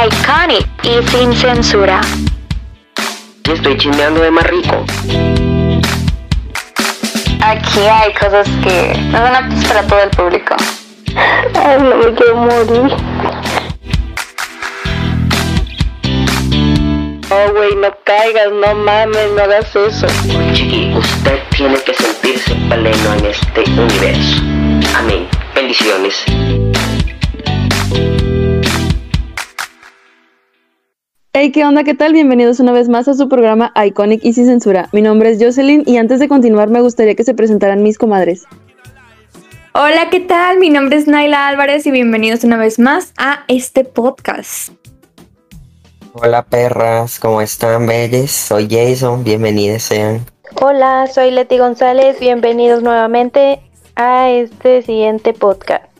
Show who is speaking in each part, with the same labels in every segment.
Speaker 1: Iconic y sin censura.
Speaker 2: Estoy chismeando de más rico.
Speaker 1: Aquí hay cosas que no son aptas para todo el público. Ay, no me quiero morir.
Speaker 3: No, güey, no caigas, no mames, no hagas eso.
Speaker 2: Chiqui, usted tiene que sentirse pleno en este universo. Amén. Bendiciones.
Speaker 4: Hey, ¿qué onda? ¿Qué tal? Bienvenidos una vez más a su programa Iconic y sin censura. Mi nombre es Jocelyn y antes de continuar me gustaría que se presentaran mis comadres.
Speaker 5: Hola, ¿qué tal? Mi nombre es Naila Álvarez y bienvenidos una vez más a este podcast.
Speaker 2: Hola perras, ¿cómo están, belles? Soy Jason, bienvenidos sean.
Speaker 3: Hola, soy Leti González, bienvenidos nuevamente a este siguiente podcast.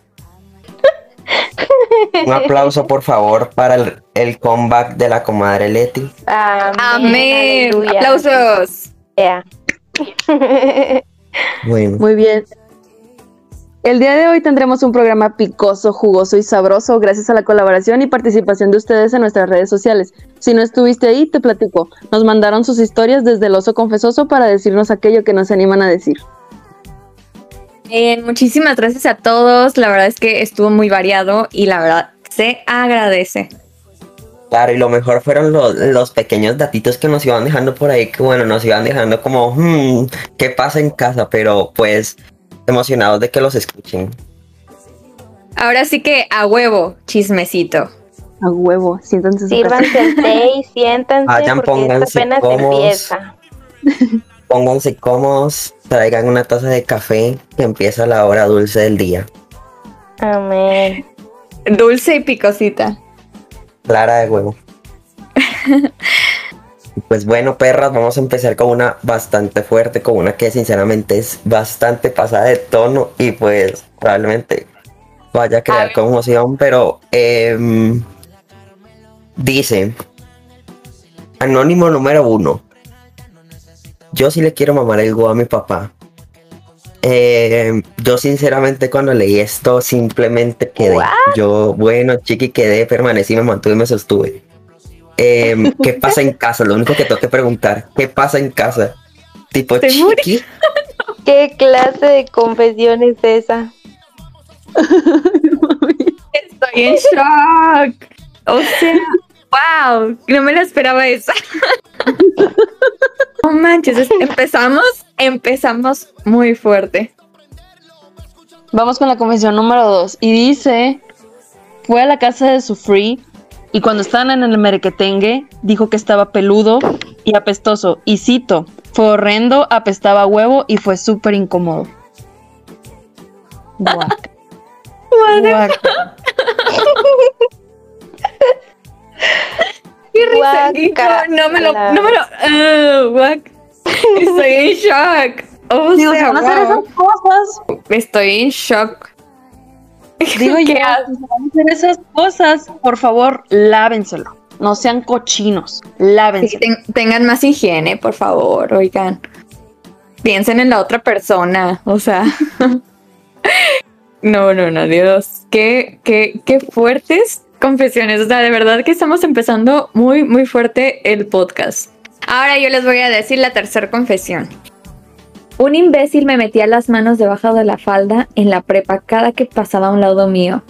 Speaker 2: Un aplauso, por favor, para el, el comeback de la comadre Leti.
Speaker 3: Amén.
Speaker 5: Aplausos.
Speaker 3: Yeah.
Speaker 2: Bueno,
Speaker 4: Muy bien. El día de hoy tendremos un programa picoso, jugoso y sabroso gracias a la colaboración y participación de ustedes en nuestras redes sociales. Si no estuviste ahí, te platico. Nos mandaron sus historias desde el oso confesoso para decirnos aquello que nos animan a decir.
Speaker 5: Bien, muchísimas gracias a todos. La verdad es que estuvo muy variado y la verdad se agradece.
Speaker 2: claro, y lo mejor fueron los, los pequeños datitos que nos iban dejando por ahí, que bueno, nos iban dejando como, hmm, ¿qué pasa en casa? Pero pues emocionados de que los escuchen.
Speaker 5: Ahora sí que a huevo, chismecito.
Speaker 4: A huevo, siéntanse.
Speaker 3: Sírvanse té y siéntanse
Speaker 2: Vayan,
Speaker 3: porque esto
Speaker 2: pónganse
Speaker 3: apenas
Speaker 2: cómodos.
Speaker 3: empieza.
Speaker 2: Pónganse cómodos, traigan una taza de café, que empieza la hora dulce del día.
Speaker 3: Amén.
Speaker 5: Dulce y picosita.
Speaker 2: Clara de huevo. Pues bueno, perras, vamos a empezar con una bastante fuerte, con una que sinceramente es bastante pasada de tono y pues probablemente vaya a crear conmoción, pero em, dice, anónimo número uno, yo sí le quiero mamar el go a mi papá. Em, yo sinceramente cuando leí esto simplemente quedé.
Speaker 3: What?
Speaker 2: Yo, bueno, chiqui, quedé, permanecí, me mantuve y me sostuve. Em, ¿Qué pasa en casa? Lo único que tengo que preguntar, ¿qué pasa en casa? Tipo, chiqui,
Speaker 3: ¿Qué clase de confesión es esa?
Speaker 5: Estoy en shock. O sea, wow, no me la esperaba esa. No manches, es- empezamos, empezamos muy fuerte.
Speaker 4: Vamos con la confesión número 2. Y dice, fue a la casa de su free y cuando estaban en el merequetengue, dijo que estaba peludo y apestoso. Y cito, fue horrendo, apestaba huevo y fue súper incómodo. Guac. Guac.
Speaker 5: Qué risa, no me lo, no me lo, guac. Estoy en shock. O
Speaker 4: Digo,
Speaker 5: sea,
Speaker 4: van a hacer
Speaker 5: wow.
Speaker 4: esas cosas,
Speaker 5: Estoy en shock.
Speaker 4: digo yo,
Speaker 5: ¿Qué
Speaker 4: si
Speaker 5: haces?
Speaker 4: van a hacer esas cosas, por favor, lávenselo. No sean cochinos,
Speaker 5: ten- tengan más higiene, por favor, oigan. Piensen en la otra persona, o sea. no, no, no, Dios. Qué, qué, qué fuertes confesiones. O sea, de verdad que estamos empezando muy, muy fuerte el podcast. Ahora yo les voy a decir la tercera confesión. Un imbécil me metía las manos debajo de la falda en la prepa cada que pasaba a un lado mío.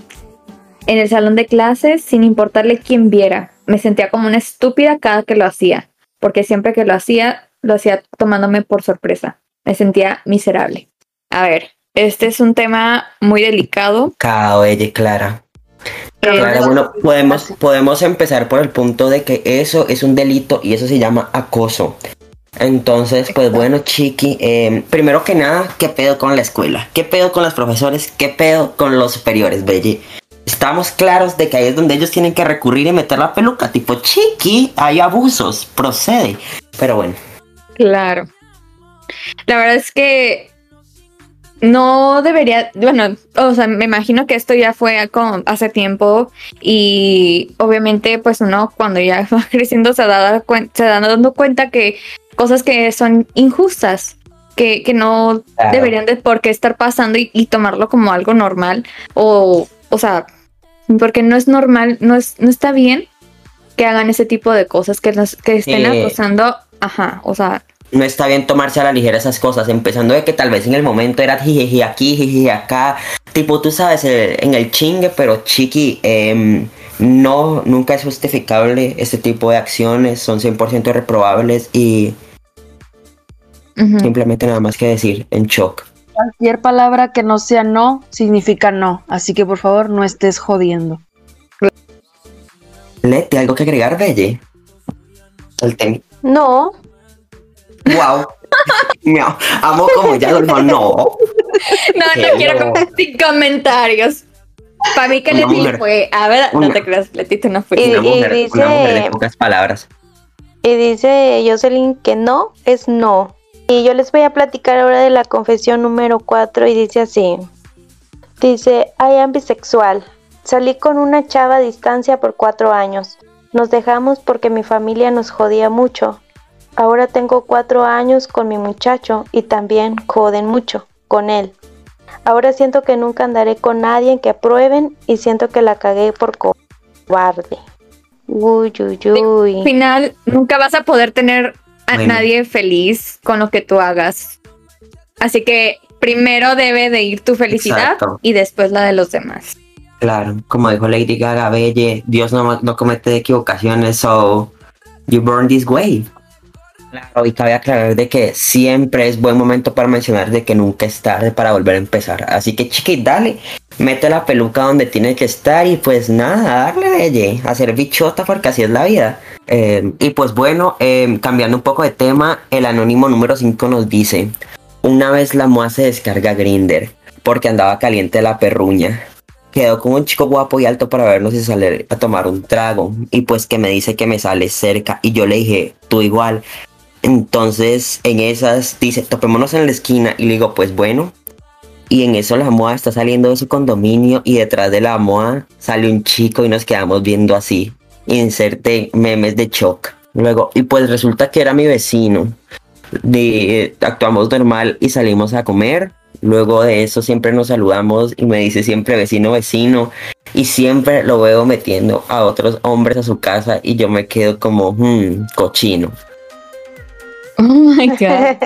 Speaker 5: En el salón de clases, sin importarle quién viera, me sentía como una estúpida cada que lo hacía, porque siempre que lo hacía, lo hacía tomándome por sorpresa. Me sentía miserable. A ver, este es un tema muy delicado.
Speaker 2: Cao, ella,
Speaker 5: Eh,
Speaker 2: Clara, bueno, podemos, podemos empezar por el punto de que eso es un delito y eso se llama acoso. Entonces, pues bueno, Chiqui, eh, primero que nada, ¿qué pedo con la escuela? ¿Qué pedo con los profesores? ¿Qué pedo con los superiores, Belly? Estamos claros de que ahí es donde ellos tienen que recurrir y meter la peluca. Tipo, Chiqui, hay abusos, procede. Pero bueno,
Speaker 5: Claro. La verdad es que no debería, bueno, o sea, me imagino que esto ya fue como hace tiempo y obviamente pues uno cuando ya va creciendo se da, se da dando cuenta que cosas que son injustas, que, que no
Speaker 2: Claro.
Speaker 5: deberían de por qué estar pasando y, y tomarlo como algo normal o, o sea, porque no es normal, no, es, no está bien que hagan ese tipo de cosas, que, nos, que estén
Speaker 2: Sí.
Speaker 5: acosando. Ajá, o sea,
Speaker 2: No está bien tomarse a la ligera esas cosas, empezando de que tal vez en el momento era jijiji aquí, jijiji acá, tipo tú sabes, eh, en el chingue, pero chiqui, em, no, nunca es justificable este tipo de acciones, son 100% reprobables y simplemente nada más que decir, en shock.
Speaker 4: Cualquier palabra que no sea no significa no. Así que por favor no estés jodiendo.
Speaker 2: Leti, ¿algo que agregar, Belle? El.
Speaker 3: No,
Speaker 2: Wow. Miau. Amo como ya dijo, no.
Speaker 5: No, no
Speaker 2: Hello.
Speaker 5: quiero sin comentarios. Para mí que Leti
Speaker 2: mujer.
Speaker 5: fue. A ver, no te creas, Leti, tú no
Speaker 3: Y-
Speaker 5: fuiste.
Speaker 2: Una
Speaker 3: y
Speaker 2: mujer,
Speaker 3: dice-
Speaker 2: una mujer de pocas palabras.
Speaker 3: y dice Jocelyn que no es no. Y yo les voy a platicar ahora de la confesión número 4 y dice así. Dice, I am bisexual. Salí con una chava a distancia por cuatro años. Nos dejamos porque mi familia nos jodía mucho. Ahora tengo cuatro años con mi muchacho y también joden mucho con él. Ahora siento que nunca andaré con nadie que aprueben y siento que la cagué por cobarde. Uy, uy,
Speaker 5: Al
Speaker 3: uy.
Speaker 5: final, nunca vas a poder tener a nadie feliz con lo que tú hagas. Así que primero debe de ir tu felicidad
Speaker 2: Exacto.
Speaker 5: y después la de los demás.
Speaker 2: Claro, como dijo Lady Gaga, Belle, Dios no, no comete equivocaciones, so you born this way. Claro, y cabe aclarar de que siempre es buen momento para mencionar de que nunca es tarde para volver a empezar. Así que chiqui, dale, mete la peluca donde tiene que estar y pues nada, darle Belle, hacer bichota porque así es la vida. Eh, y pues bueno, eh, cambiando un poco de tema, el anónimo número 5 nos dice, una vez la moa se descarga Grinder porque andaba caliente la perruña quedó con un chico guapo y alto para vernos y salir a tomar un trago. Y pues que me dice que me sale cerca. Y yo le dije, tú igual. Entonces en esas dice, topémonos en la esquina. Y le digo, pues bueno. Y en eso la moa está saliendo de su condominio y detrás de la moa sale un chico y nos quedamos viendo así. Inserte memes de shock. Luego, y pues resulta que era mi vecino. De, actuamos normal y salimos a comer. Luego de eso siempre nos saludamos y me dice siempre vecino, vecino. Y siempre lo veo metiendo a otros hombres a su casa y yo me quedo como, hmm, cochino.
Speaker 5: Oh my God.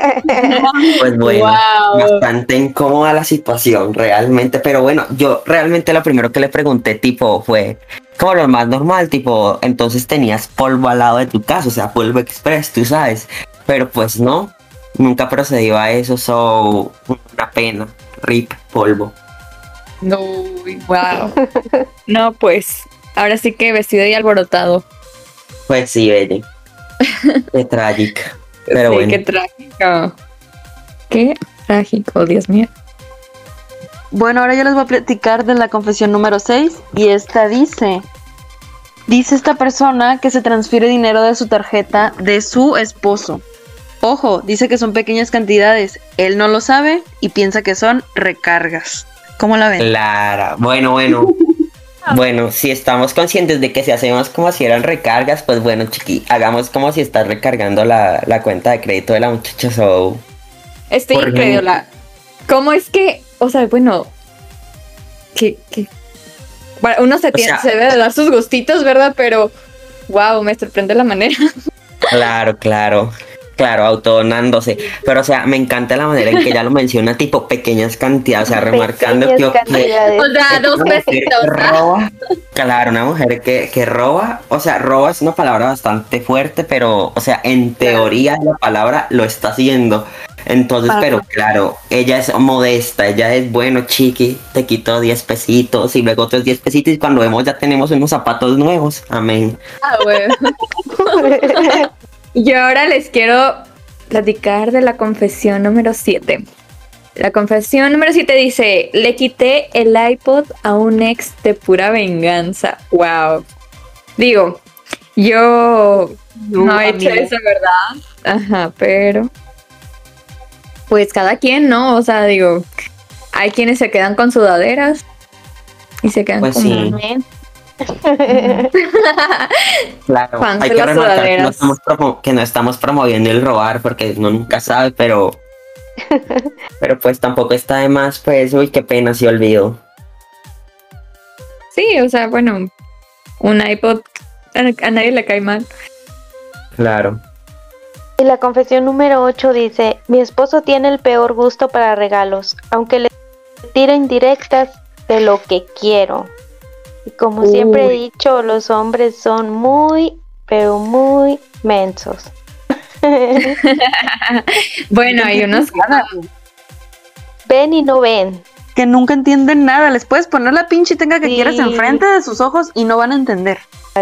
Speaker 2: Pues bueno,
Speaker 4: Wow.
Speaker 2: bastante incómoda la situación realmente. Pero bueno, yo realmente lo primero que le pregunté tipo fue, como lo más normal, tipo, entonces tenías polvo al lado de tu casa, o sea, polvo express, tú sabes. Pero pues no, nunca procedió a eso, so, una pena. Rip, polvo.
Speaker 5: No, wow. No, pues, ahora sí que vestido y alborotado.
Speaker 2: Pues sí, Belle. Qué trágica. Pero
Speaker 5: sí,
Speaker 2: bueno.
Speaker 5: qué trágico. Qué trágico, Dios mío.
Speaker 4: Bueno, ahora yo les voy a platicar de la confesión número 6 y esta dice, dice esta persona que se transfiere dinero de su tarjeta de su esposo. Ojo, dice que son pequeñas cantidades, él no lo sabe y piensa que son recargas. ¿Cómo la ven?
Speaker 2: Clara. Bueno, bueno. Bueno, si estamos conscientes de que si hacemos como si eran recargas, pues bueno, chiqui, hagamos como si estás recargando la, la cuenta de crédito de la muchacha. So,
Speaker 5: Estoy
Speaker 2: Por
Speaker 5: incrédula. ¿Cómo es que, o sea, bueno, que, que bueno, uno se, tiene,
Speaker 2: sea-
Speaker 5: se debe de dar sus gustitos, ¿verdad? Pero, wow, me sorprende la manera.
Speaker 2: claro, claro. Claro, autodonándose. Pero, o sea, me encanta la manera en que ella lo menciona, tipo pequeñas cantidades, o sea, remarcando que,
Speaker 3: cantidades.
Speaker 5: O sea, dos pesitos.
Speaker 2: roba, claro, una mujer que, que roba, o sea, roba es una palabra bastante fuerte, pero, o sea, en teoría la palabra lo está haciendo. Entonces,
Speaker 4: Ajá.
Speaker 2: pero claro, ella es modesta, ella es bueno, chiqui, te quito 10 pesitos y luego otros 10 pesitos y cuando vemos ya tenemos unos zapatos nuevos. Amén.
Speaker 5: Ah, bueno. Y ahora les quiero platicar de la confesión número 7. La confesión número 7 dice, le quité el iPod a un ex de pura venganza. Wow. Digo, yo no he hecho eso, ¿verdad? Ajá, pero... Pues cada quien, ¿no? O sea, digo, hay quienes se quedan con sudaderas y se quedan
Speaker 2: Pues
Speaker 5: con...
Speaker 2: sí. Claro,
Speaker 5: Juan,
Speaker 2: hay que remarcar que no, estamos promo- que no estamos promoviendo el robar porque uno nunca sabe, pero... Pero pues tampoco está de más, pues, uy, qué pena si olvido.
Speaker 5: Sí, o sea, bueno, un iPod a, a nadie le cae mal.
Speaker 2: Claro.
Speaker 3: Y la confesión número 8 dice, mi esposo tiene el peor gusto para regalos, aunque le tira indirectas de lo que quiero. Y como siempre he dicho, los hombres son muy, pero muy mensos.
Speaker 5: Bueno, hay unos
Speaker 3: ven y no ven.
Speaker 4: Que nunca entienden nada. Les puedes poner la pinche tenga que
Speaker 3: Sí.
Speaker 4: quieras enfrente de sus ojos y no van a entender.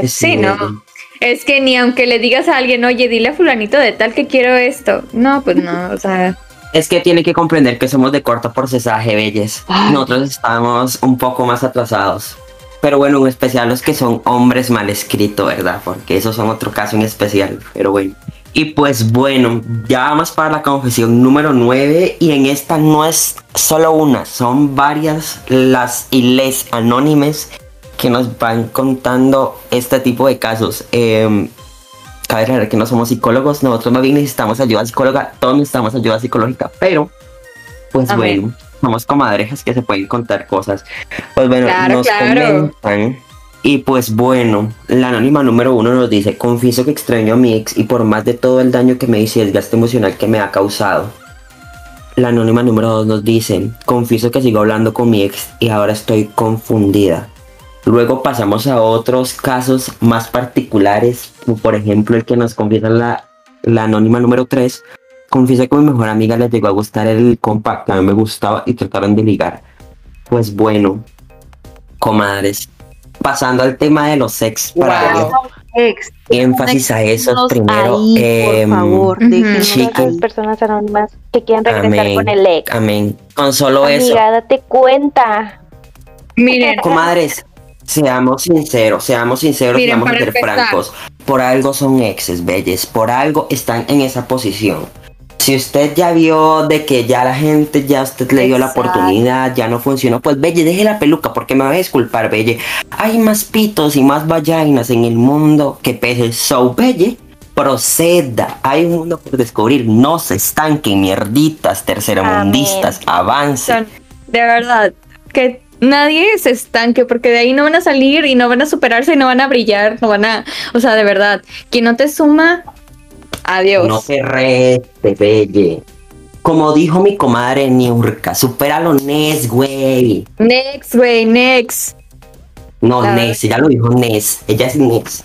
Speaker 5: Sí, no. Es que ni aunque le digas a alguien, oye, dile a fulanito de tal que quiero esto. No, pues no, o sea.
Speaker 2: Es que tiene que comprender que somos de corto procesaje, belles. Nosotros estamos un poco más atrasados. Pero bueno, en especial los que son hombres mal escritos, ¿verdad? Porque esos son otro caso en especial. Pero bueno. Y pues bueno, ya vamos para la confesión número 9. Y en esta no es solo una, son varias las y les anónimes que nos van contando este tipo de casos. Eh, cabe aclarar que no somos psicólogos, nosotros más bien necesitamos ayuda psicóloga, todos necesitamos ayuda psicológica, pero pues
Speaker 5: Amén.
Speaker 2: bueno, somos comadrejas que se pueden contar cosas. Pues bueno,
Speaker 5: Claro,
Speaker 2: nos
Speaker 5: claro.
Speaker 2: comentan. Y pues bueno, la anónima número uno nos dice, confieso que extraño a mi ex y por más de todo el daño que me hizo y el desgaste emocional que me ha causado. La anónima número dos nos dice, confieso que sigo hablando con mi ex y ahora estoy confundida. Luego pasamos a otros casos más particulares, como por ejemplo el que nos confiesa la, la anónima número 3. Confiesa que a mi mejor amiga le llegó a gustar el compa que a mí me gustaba y trataron de ligar. Pues bueno, comadres, pasando al tema de los ex para
Speaker 5: Wow.
Speaker 4: Ex,
Speaker 2: énfasis a eso primero.
Speaker 4: ahí,
Speaker 2: em,
Speaker 4: por favor, ahí.
Speaker 3: personas anónimas que quieren regresar
Speaker 2: Amén.
Speaker 3: con el ex.
Speaker 2: Amén. Con solo eso.
Speaker 3: Amiga, date cuenta.
Speaker 5: Miren,
Speaker 2: Comadres, seamos sinceros, seamos sinceros y vamos a ser francos. Por algo son exes, belles, por algo están en esa posición. Si usted ya vio de que ya la gente, ya usted le dio la oportunidad, ya no funcionó, pues Belle, deje la peluca porque me va a disculpar, Belle. Hay más pitos y más vaginas en el mundo que peces. So, Belle, proceda. Hay un mundo por descubrir. No se estanquen, mierditas, tercermundistas. Avance.
Speaker 5: son- de verdad, que nadie se estanque, porque de ahí no van a salir y no van a superarse y no van a brillar, no van a, o sea, de verdad, quien no te suma, adiós.
Speaker 2: No se reste, Belle. Como dijo mi comadre Niurka, supera lo Nes, güey.
Speaker 5: Next, güey, next.
Speaker 2: No,
Speaker 5: Claro.
Speaker 2: Nes, ella lo dijo Nes. Ella es Nes.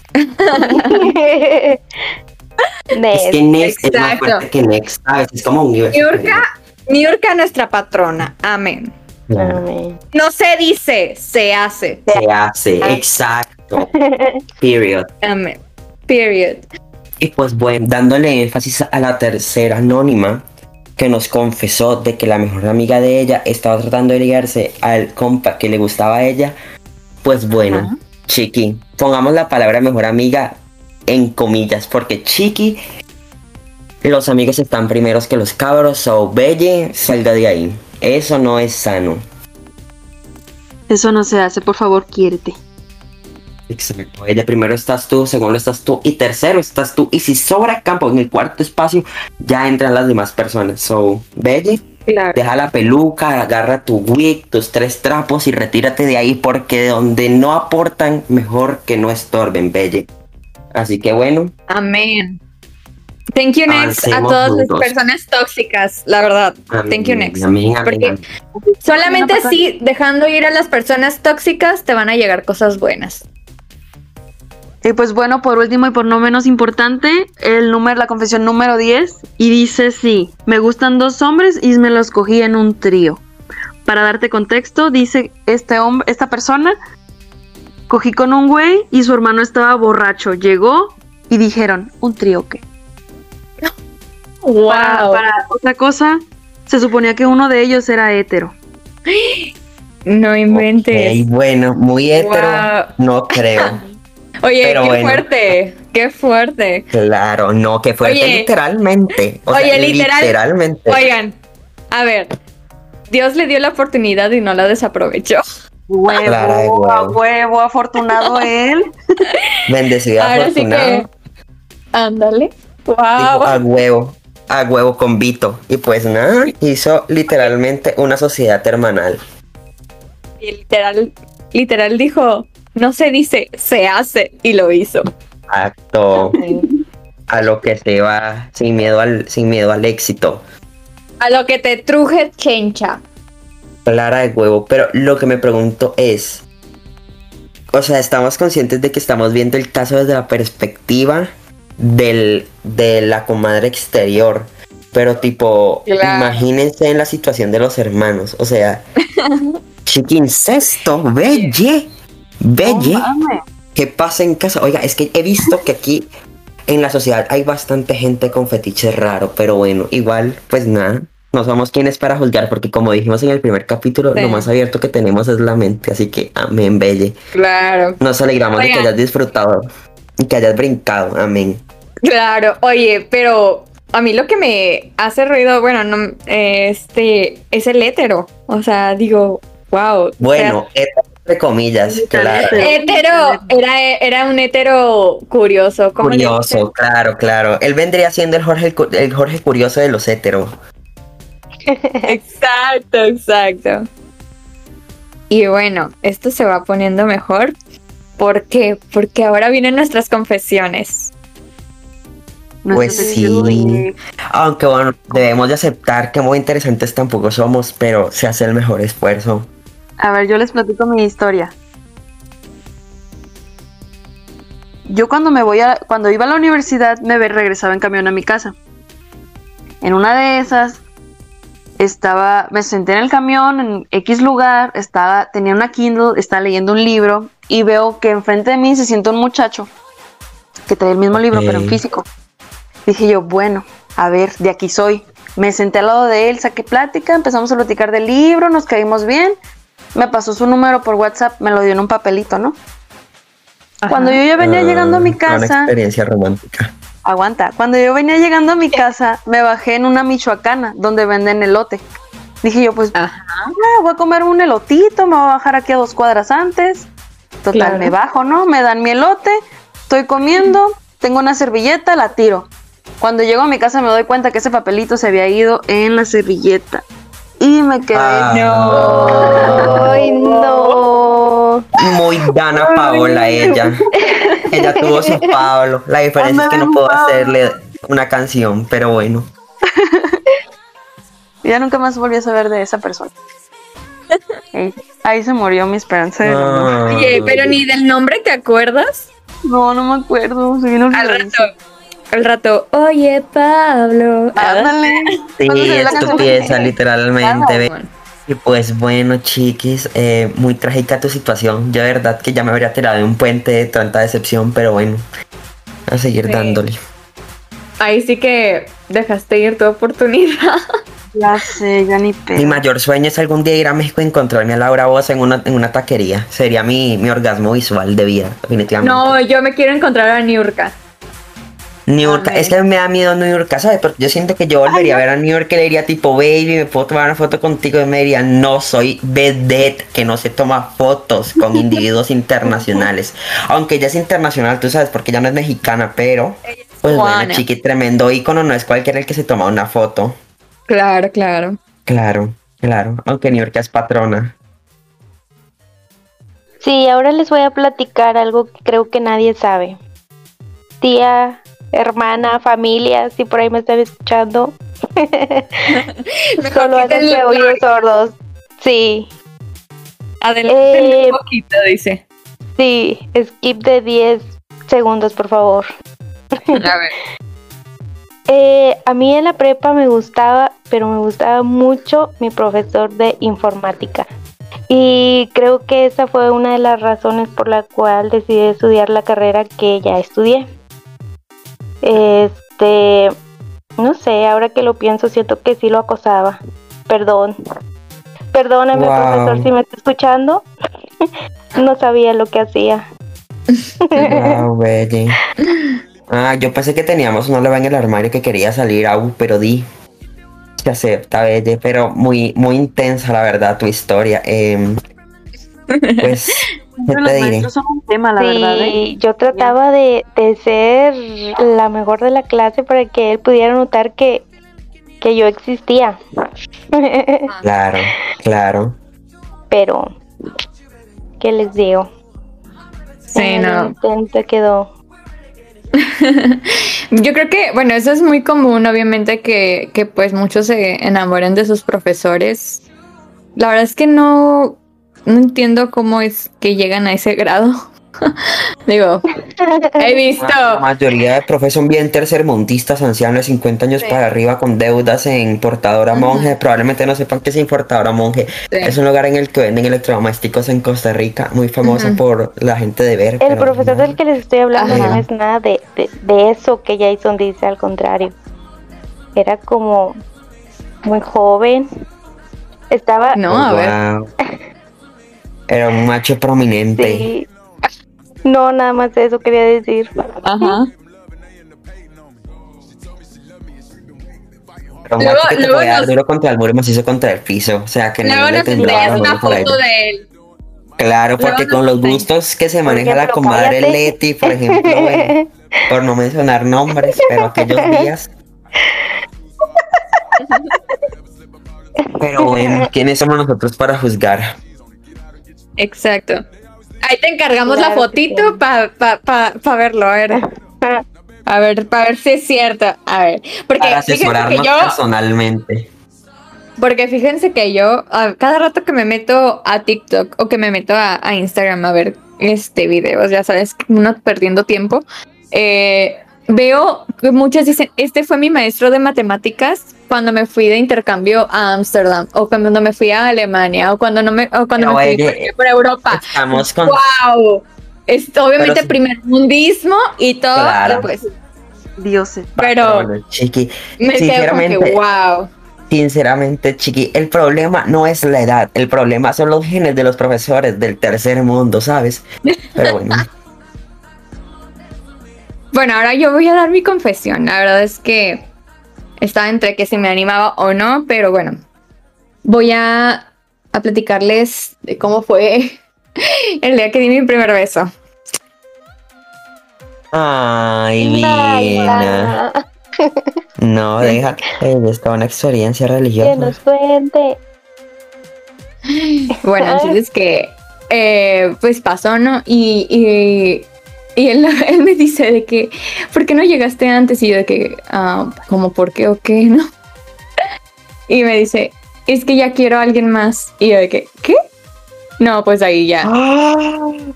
Speaker 3: Nes.
Speaker 2: Es que Nes es más
Speaker 5: exacto.
Speaker 2: fuerte que Nex, ¿sabes? Es como un universo.
Speaker 5: Niurka, Niurka nuestra patrona. Amén. No se dice, se hace,
Speaker 2: Se hace, exacto. Period.
Speaker 5: amén. Period.
Speaker 2: Y pues bueno, dándole énfasis a la tercera anónima que nos confesó de que la mejor amiga de ella estaba tratando de ligarse al compa que le gustaba a ella. Pues bueno,
Speaker 4: Ajá.
Speaker 2: Chiqui, pongamos la palabra mejor amiga en comillas, porque Chiqui, los amigos están primeros que los cabros, so Belle, salga de ahí. Eso no es sano.
Speaker 4: Eso no se hace, por favor, quiérete.
Speaker 2: Exacto. Ella primero estás tú, segundo estás tú y tercero estás tú. Y si sobra campo en el cuarto espacio, ya entran las demás personas. So, Belle,
Speaker 5: Claro.
Speaker 2: deja la peluca, agarra tu wig, tus tres trapos y retírate de ahí porque donde no aportan, mejor que no estorben, Belle. Así que bueno,
Speaker 5: Amén. Thank you, next, a todas las personas tóxicas, la verdad. Thank you, next.
Speaker 2: amén, amén,
Speaker 5: Porque
Speaker 2: amén.
Speaker 5: solamente así, dejando ir a las personas tóxicas, te van a llegar cosas buenas.
Speaker 4: Y pues bueno, por último y por no menos importante, el número, la confesión número 10. Y dice sí, me gustan dos hombres y me los cogí en un trío. Para darte contexto, dice este hombre, esta persona, cogí con un güey y su hermano estaba borracho. Llegó y dijeron, ¿un trío qué?
Speaker 5: Wow.
Speaker 4: Para, para otra cosa, se suponía que uno de ellos era hetero.
Speaker 5: No inventes.
Speaker 2: Ok, bueno, muy hetero,
Speaker 5: Wow.
Speaker 2: no creo.
Speaker 5: Oye,
Speaker 2: Pero
Speaker 5: qué
Speaker 2: bueno.
Speaker 5: fuerte, qué fuerte.
Speaker 2: Claro, no, que fuerte
Speaker 5: Oye.
Speaker 2: literalmente. O
Speaker 5: Oye,
Speaker 2: sea,
Speaker 5: literal-
Speaker 2: literalmente.
Speaker 5: Oigan, a ver, Dios le dio la oportunidad y no la desaprovechó.
Speaker 4: Huevo,
Speaker 2: Clara huevo.
Speaker 4: a huevo, afortunado él.
Speaker 2: Bendecido,
Speaker 5: Ahora sí
Speaker 2: afortunado.
Speaker 5: que, ándale.
Speaker 2: Dijo,
Speaker 5: Wow.
Speaker 2: a huevo, a huevo con Vito. Y pues nada, hizo literalmente una sociedad hermanal.
Speaker 5: Y literal, literal dijo, no se dice, se hace y lo hizo.
Speaker 2: Acto. A lo que se va sin miedo al, sin miedo al éxito.
Speaker 5: A lo que te truje chencha.
Speaker 2: Clara de huevo. Pero lo que me pregunto es. O sea, estamos conscientes de que estamos viendo el caso desde la perspectiva del, de la comadre exterior. Pero tipo,
Speaker 5: Claro.
Speaker 2: imagínense en la situación de los hermanos. O sea, chiquincesto, belle, belle.
Speaker 4: Mames.
Speaker 2: ¿Qué pasa en casa? Oiga, es que he visto que aquí en la sociedad hay bastante gente con fetiches raros, pero bueno, igual, pues nada, no somos quienes para juzgar, porque como dijimos en el primer capítulo,
Speaker 5: Sí.
Speaker 2: lo más abierto que tenemos es la mente, así que amén, belle.
Speaker 5: Claro,
Speaker 2: Nos alegramos de que hayas disfrutado y que hayas brincado, amén.
Speaker 5: claro. Oye, pero a mí lo que me hace ruido, bueno, no, este, es el hétero. O sea, digo, wow.
Speaker 2: Bueno, entre comillas, claro.
Speaker 5: Hétero, era, era un hétero curioso. ¿cómo le
Speaker 2: Curioso, claro, claro. Él vendría siendo el Jorge, el Jorge curioso de los heteros.
Speaker 5: Exacto, exacto. Y bueno, esto se va poniendo mejor. ¿Por qué? Porque ahora vienen nuestras confesiones.
Speaker 2: Pues sí. Aunque bueno, debemos de aceptar que muy interesantes tampoco somos, pero se hace el mejor esfuerzo.
Speaker 4: A ver, yo les platico mi historia. Yo cuando me voy a, cuando iba a la universidad me regresaba en camión a mi casa. En una de esas estaba, me senté en el camión en X lugar, estaba, tenía una Kindle, estaba leyendo un libro y veo que enfrente de mí se sienta un muchacho que trae el mismo libro pero en físico. Dije yo, bueno, a ver, de aquí soy. Me senté al lado de él, saqué plática, empezamos a platicar del libro, nos caímos bien. Me pasó su número por WhatsApp, me lo dio en un papelito, ¿no? Cuando yo ya venía
Speaker 2: Ah,
Speaker 4: llegando a mi
Speaker 2: Una
Speaker 4: casa,
Speaker 2: experiencia romántica.
Speaker 4: aguanta, cuando yo venía llegando a mi casa, me bajé en una michoacana donde venden elote. Dije yo, pues
Speaker 5: Ajá.
Speaker 4: ah, voy a comer un elotito, me voy a bajar aquí a dos cuadras antes. Total,
Speaker 5: Claro.
Speaker 4: me bajo, ¿no? Me dan mi elote, estoy comiendo, tengo una servilleta, la tiro. Cuando llego a mi casa me doy cuenta que ese papelito se había ido en la servilleta. Y me quedé.
Speaker 2: Ah,
Speaker 3: Ay, no.
Speaker 2: Muy Dana Paola ella. Ella tuvo su Pablo. La diferencia es que no puedo hacerle una canción, pero bueno.
Speaker 4: Ya nunca más volví a saber de esa persona. Ahí, ahí se murió mi esperanza de.
Speaker 2: Ah,
Speaker 5: Oye, pero ni del nombre te acuerdas.
Speaker 4: No, no me acuerdo. Se vino
Speaker 5: Al rato. Al rato, oye Pablo.
Speaker 4: Ándale.
Speaker 2: Sí,
Speaker 4: ¿Cuándo salió la canción?
Speaker 2: estupieza, literalmente. Y pues bueno, chiquis, eh, muy trágica tu situación. Yo de verdad que ya me habría tirado de un puente de tanta decepción, pero bueno, a seguir
Speaker 5: Sí.
Speaker 2: dándole.
Speaker 5: Ahí sí que dejaste ir tu oportunidad.
Speaker 4: Ya sé, ya ni
Speaker 2: Mi mayor sueño es algún día ir a México y encontrarme a Laura Bosa en una, en una taquería. Sería mi, mi orgasmo visual de vida, definitivamente.
Speaker 5: No, yo me quiero encontrar a Niurka.
Speaker 2: New York, es que me da miedo New York, ¿sabes? Porque yo siento que yo volvería a ver a New York y le diría tipo, baby, me puedo tomar una foto contigo y me diría, no, soy vedette, que no se toma fotos con individuos internacionales. Aunque ella es internacional, tú sabes, porque ella no es mexicana, pero, pues bueno,
Speaker 5: Juana.
Speaker 2: chiqui, tremendo ícono, no es cualquiera el que se toma una foto.
Speaker 5: Claro, claro.
Speaker 2: Claro, claro, aunque New York es patrona.
Speaker 3: Sí, ahora les voy a platicar algo que creo que nadie sabe. Tía, hermana, familia, si por ahí me están escuchando, solo háganse oídos sordos. Sí,
Speaker 5: Adelante
Speaker 3: Eh,
Speaker 5: un poquito, dice.
Speaker 3: sí, skip de 10 segundos, por favor.
Speaker 5: A ver.
Speaker 3: Eh, a mí en la prepa me gustaba, pero me gustaba mucho mi profesor de informática. Y creo que esa fue una de las razones por la cual decidí estudiar la carrera que ya estudié. Este, no sé, ahora que lo pienso, siento que sí lo acosaba. Perdón. Perdóname,
Speaker 2: Wow.
Speaker 3: profesor, si me está escuchando. no sabía lo que hacía.
Speaker 2: Wow. Ah, yo pensé que teníamos una leva en el armario que quería salir, au, pero di. Se acepta, Belle, pero muy, muy intensa, la verdad, tu historia. Em, pues, ¿qué
Speaker 4: Los
Speaker 2: diré?
Speaker 4: maestros son un tema, la
Speaker 3: sí,
Speaker 4: verdad. ¿eh?
Speaker 3: yo trataba de, de ser la mejor de la clase para que él pudiera notar que, que yo existía.
Speaker 2: Claro, claro.
Speaker 3: Pero, ¿qué les digo?
Speaker 5: Sí, no.
Speaker 3: Te quedó.
Speaker 5: Yo creo que, bueno, eso es muy común, obviamente, que, que pues muchos se enamoren de sus profesores. La verdad es que no, no entiendo cómo es que llegan a ese grado. Digo, he visto.
Speaker 2: La mayoría de profes son bien tercermundistas, ancianos de 50 años
Speaker 5: Sí.
Speaker 2: para arriba con deudas en Portadora. Monje. Probablemente no sepan que es Importadora Monje.
Speaker 5: Sí.
Speaker 2: Es un lugar en el que venden electrodomésticos en Costa Rica, muy famoso por la gente de ver.
Speaker 3: El profesor
Speaker 2: no.
Speaker 3: del que les estoy hablando
Speaker 5: Ajá.
Speaker 3: no es nada de, de, de eso que Jason dice, al contrario. Era como muy joven. Estaba.
Speaker 5: No, a ver.
Speaker 2: Wow. Era un macho prominente.
Speaker 3: Sí. No, nada más eso quería decir.
Speaker 5: Ajá.
Speaker 2: Era un
Speaker 5: Luego-
Speaker 2: macho que te
Speaker 5: luego
Speaker 2: podía dar
Speaker 5: nos-
Speaker 2: duro contra el muro y macizo contra el piso. O sea, que
Speaker 5: Luego
Speaker 2: no le la
Speaker 5: una
Speaker 2: mano por ahí.
Speaker 5: foto de él.
Speaker 2: Claro, porque
Speaker 5: Luego
Speaker 2: con los gustos que se maneja la comadre
Speaker 3: cállate.
Speaker 2: Leti, por ejemplo, bueno, por no mencionar nombres, pero aquellos días. Pero bueno, ¿quiénes somos nosotros para juzgar?
Speaker 5: Exacto. Ahí te encargamos
Speaker 3: Claro
Speaker 5: la fotito
Speaker 3: sí.
Speaker 5: para pa, pa, pa verlo, a ver. A ver, para ver si es cierto. A ver. Porque
Speaker 2: Para
Speaker 5: fíjense que yo,
Speaker 2: personalmente.
Speaker 5: porque fíjense que yo, a- cada rato que me meto a TikTok o que me meto a, a Instagram a ver este videos, ya sabes, uno perdiendo tiempo, eh, veo que muchas dicen, este fue mi maestro de matemáticas cuando me fui de intercambio a Ámsterdam, o cuando me fui a Alemania, o cuando no me, o cuando me fui
Speaker 2: oye,
Speaker 5: por- Europa.
Speaker 2: Estamos con.
Speaker 5: wow. Es obviamente
Speaker 2: sí.
Speaker 5: primer mundismo y todo,
Speaker 2: Claro.
Speaker 5: y pues,
Speaker 4: Dioses.
Speaker 5: pero
Speaker 2: Chiqui,
Speaker 5: me quedo como que
Speaker 2: sinceramente,
Speaker 5: wow.
Speaker 2: sinceramente, Chiqui, el problema no es la edad, el problema son los genes de los profesores del tercer mundo, ¿sabes? Pero bueno.
Speaker 5: Bueno, ahora yo voy a dar mi confesión. La verdad es que estaba entre que si me animaba o no, pero bueno, voy a, a platicarles de cómo fue el día que di mi primer beso.
Speaker 2: Ay, Lina. No, deja que esta una experiencia
Speaker 3: que
Speaker 2: religiosa.
Speaker 3: nos cuente.
Speaker 5: Bueno, entonces que eh, pues pasó, ¿no? Y, y, y él, él me dice de que, ¿por qué no llegaste antes? Y yo de que, ah, como, ¿por qué o qué? ¿No? Y me dice, es que ya quiero a alguien más. Y yo de que, ¿qué? No, pues ahí ya.
Speaker 2: ¡Ah!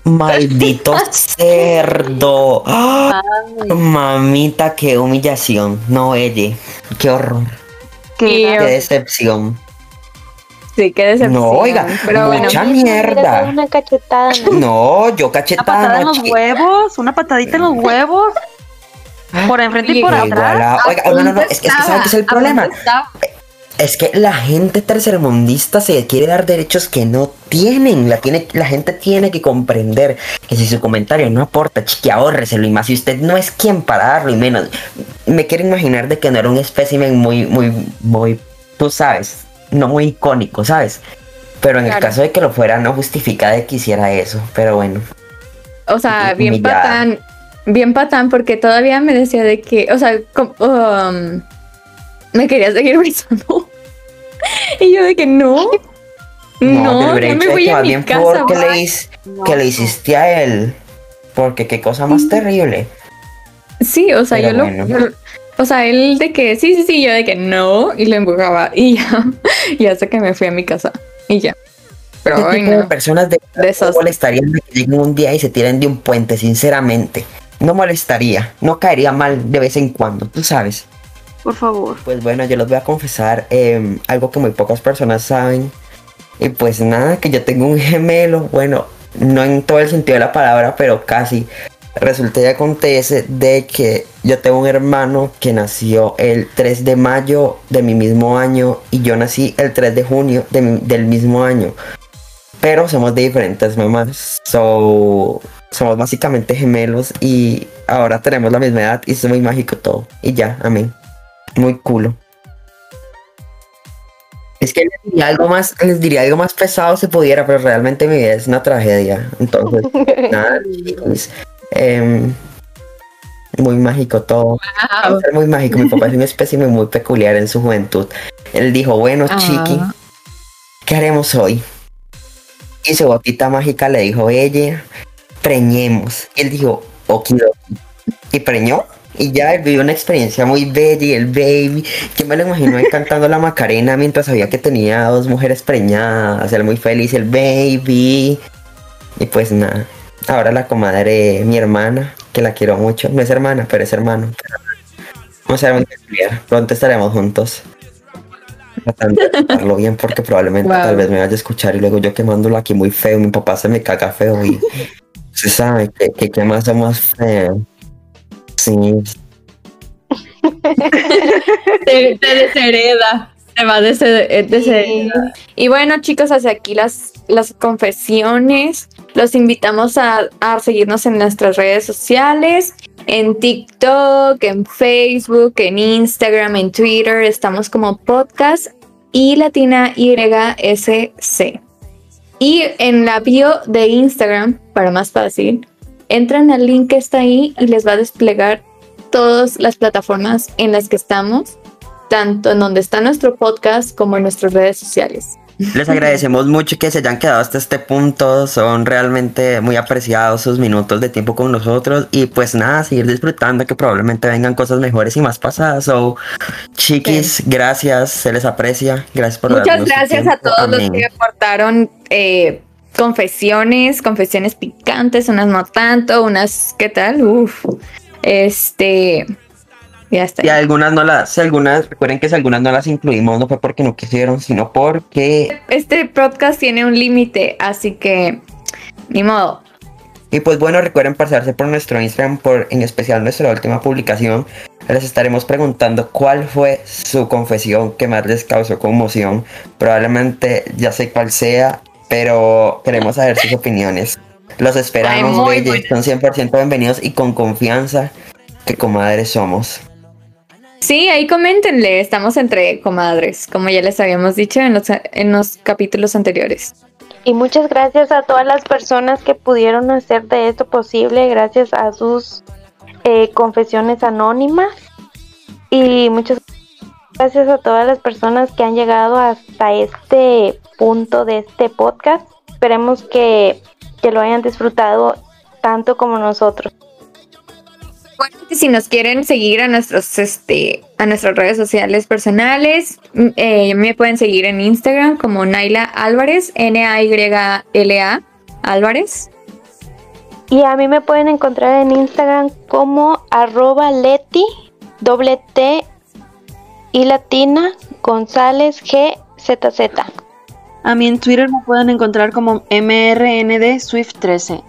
Speaker 2: Maldito cerdo. ¡Ah! Mamita, qué humillación. No, ella. Qué horror. Qué decepción.
Speaker 5: Sí, qué decepción.
Speaker 2: No, oiga,
Speaker 5: pero
Speaker 2: mucha mierda.
Speaker 3: Una cachetada. ¿no?
Speaker 2: No, yo
Speaker 4: Una
Speaker 2: cachetada.
Speaker 4: patada en los huevos, una patadita en los huevos. Por enfrente y por
Speaker 5: Oye,
Speaker 2: Qué
Speaker 4: atrás.
Speaker 2: iguala- Oiga, no, no, no, es, es que ¿sabe qué es el problema? Es que la gente tercermundista se quiere dar derechos que no tienen. La, tiene, la gente tiene que comprender que si su comentario no aporta, chiqui, ahórreselo. Y más si usted no es quien para darlo, y menos. Me quiero imaginar de que no era un espécimen muy, muy, muy, tú sabes, no muy icónico, ¿sabes? Pero en el caso de que lo fuera, no justifica de que hiciera eso. Pero bueno.
Speaker 5: O sea, bien
Speaker 2: Humillada.
Speaker 5: patán. Bien patán, porque todavía me decía de que, o sea, um, me quería seguir besando. y yo de que no. No,
Speaker 2: te
Speaker 5: yo me voy a
Speaker 2: más
Speaker 5: mi
Speaker 2: bien
Speaker 5: casa.
Speaker 2: por que le, his- que le hiciste a él. Porque qué cosa más terrible.
Speaker 5: Sí, o sea, lo, yo lo- O sea, él de que sí, sí, sí, yo de que no. Y lo empujaba. Y ya. Y hasta que me fui a mi casa. Y ya. Pero ay,
Speaker 2: tipo de
Speaker 5: no.
Speaker 2: personas de
Speaker 5: De esas.
Speaker 2: molestarían de que lleguen un día y se tiren de un puente, sinceramente. No molestaría, no caería mal de vez en cuando, tú sabes.
Speaker 4: Por favor.
Speaker 2: Pues bueno, yo les voy a confesar eh, algo que muy pocas personas saben. Y pues nada, que yo tengo un gemelo, bueno, no en todo el sentido de la palabra, pero casi. Resulta y acontece de que yo tengo un hermano que nació el 3 de mayo de mi mismo año y yo nací el 3 de junio de mi- del mismo año. Pero somos de diferentes mamás. So, somos básicamente gemelos y ahora tenemos la misma edad y es muy mágico todo. Y ya, amén. Muy culo. Es que les diría algo más, les diría algo más pesado si pudiera, pero realmente mi vida es una tragedia. Entonces, nada, chicos. Em, muy mágico todo. Muy mágico. Mi papá es un espécimen muy peculiar en su juventud. Él dijo, bueno,
Speaker 5: Ah.
Speaker 2: chiqui, ¿qué haremos hoy? Y su botita mágica le dijo, ella, preñemos. Y él dijo, okidoki. Y preñó. Y ya él vivió una experiencia muy bella y el baby. Yo me lo imagino cantando la Macarena mientras sabía que tenía dos mujeres preñadas. Él muy feliz, el baby. Y pues nada. Ahora la comadre, mi hermana, que la quiero mucho. No es hermana, pero es hermano. Vamos a ver Pronto estaremos juntos. Tratando de hablarlo bien porque probablemente
Speaker 4: Wow.
Speaker 2: tal vez me vaya a escuchar y luego yo quemándolo aquí muy feo. Mi papá se me caga feo y se sabe que, que quema somos feo. Sí,
Speaker 5: Te, te deshereda. Te va a eh. Y bueno, chicos, hacia aquí las, las confesiones. Los invitamos a, seguirnos en nuestras redes sociales, en TikTok, en Facebook, en Instagram, en Twitter. Estamos como podcast y latina YSC. Y en la bio de Instagram, para más fácil, entran al link que está ahí y les va a desplegar todas las plataformas en las que estamos, tanto en donde está nuestro podcast como en nuestras redes sociales.
Speaker 2: Les agradecemos mucho que se hayan quedado hasta este punto. Son realmente muy apreciados sus minutos de tiempo con nosotros. Y pues nada, seguir disfrutando que probablemente vengan cosas mejores y más pasadas. So, chiquis, gracias, se les aprecia. Gracias por
Speaker 5: Muchas gracias a todos los que aportaron eh, confesiones, confesiones picantes, unas no tanto, unas, ¿qué tal? Uf, este, ya está.
Speaker 2: Y algunas no las, algunas, recuerden que si algunas no las incluimos, no fue porque no quisieron, sino porque
Speaker 5: Este podcast tiene un límite, así que ni modo.
Speaker 2: Y pues bueno, recuerden pasarse por nuestro Instagram, por en especial nuestra última publicación. Les estaremos preguntando cuál fue su confesión que más les causó conmoción. Probablemente ya sé cuál sea, pero queremos saber sus opiniones. Los esperamos, bellos. Son 100% bienvenidos y con confianza que comadres somos.
Speaker 5: Sí, ahí coméntenle, estamos entre comadres, como ya les habíamos dicho en los, en los capítulos anteriores.
Speaker 3: Y muchas gracias a todas las personas que pudieron hacer de esto posible, gracias a sus eh, confesiones anónimas. Y muchas gracias a todas las personas que han llegado hasta este punto de este podcast. Esperemos que, que lo hayan disfrutado tanto como nosotros.
Speaker 5: Si nos quieren seguir a nuestros este a nuestras redes sociales personales, mm, eh, me pueden seguir en Instagram como Naila Álvarez, N A Y L A Álvarez.
Speaker 3: Y a mí me pueden encontrar en Instagram como arroba leti, doble T y latina, González GZZ.
Speaker 4: A mí en Twitter me pueden encontrar como MRND Swift 13.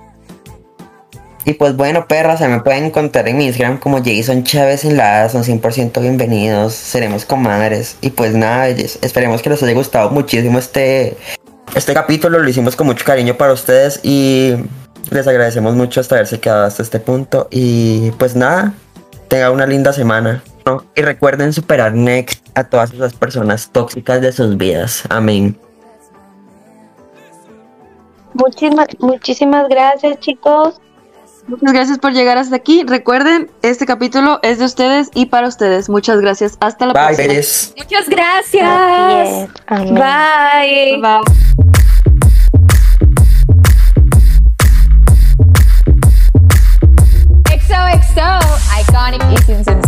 Speaker 2: Y pues bueno, perras, se me pueden encontrar en mi Instagram como Jason Chávez en la A, son 100% bienvenidos, seremos comadres. Y pues nada, esperemos que les haya gustado muchísimo este, este capítulo, lo hicimos con mucho cariño para ustedes y les agradecemos mucho hasta haberse quedado hasta este punto. Y pues nada, tengan una linda semana. Y recuerden superar next a todas esas personas tóxicas de sus vidas. Amén.
Speaker 3: Muchísimas, muchísimas gracias chicos.
Speaker 4: Muchas gracias por llegar hasta aquí. Recuerden, este capítulo es de ustedes y para ustedes. Muchas gracias. Hasta la
Speaker 2: Bye,
Speaker 4: próxima.
Speaker 5: Muchas gracias.
Speaker 3: Bye. Bye. XOXO
Speaker 5: Iconic
Speaker 4: Asian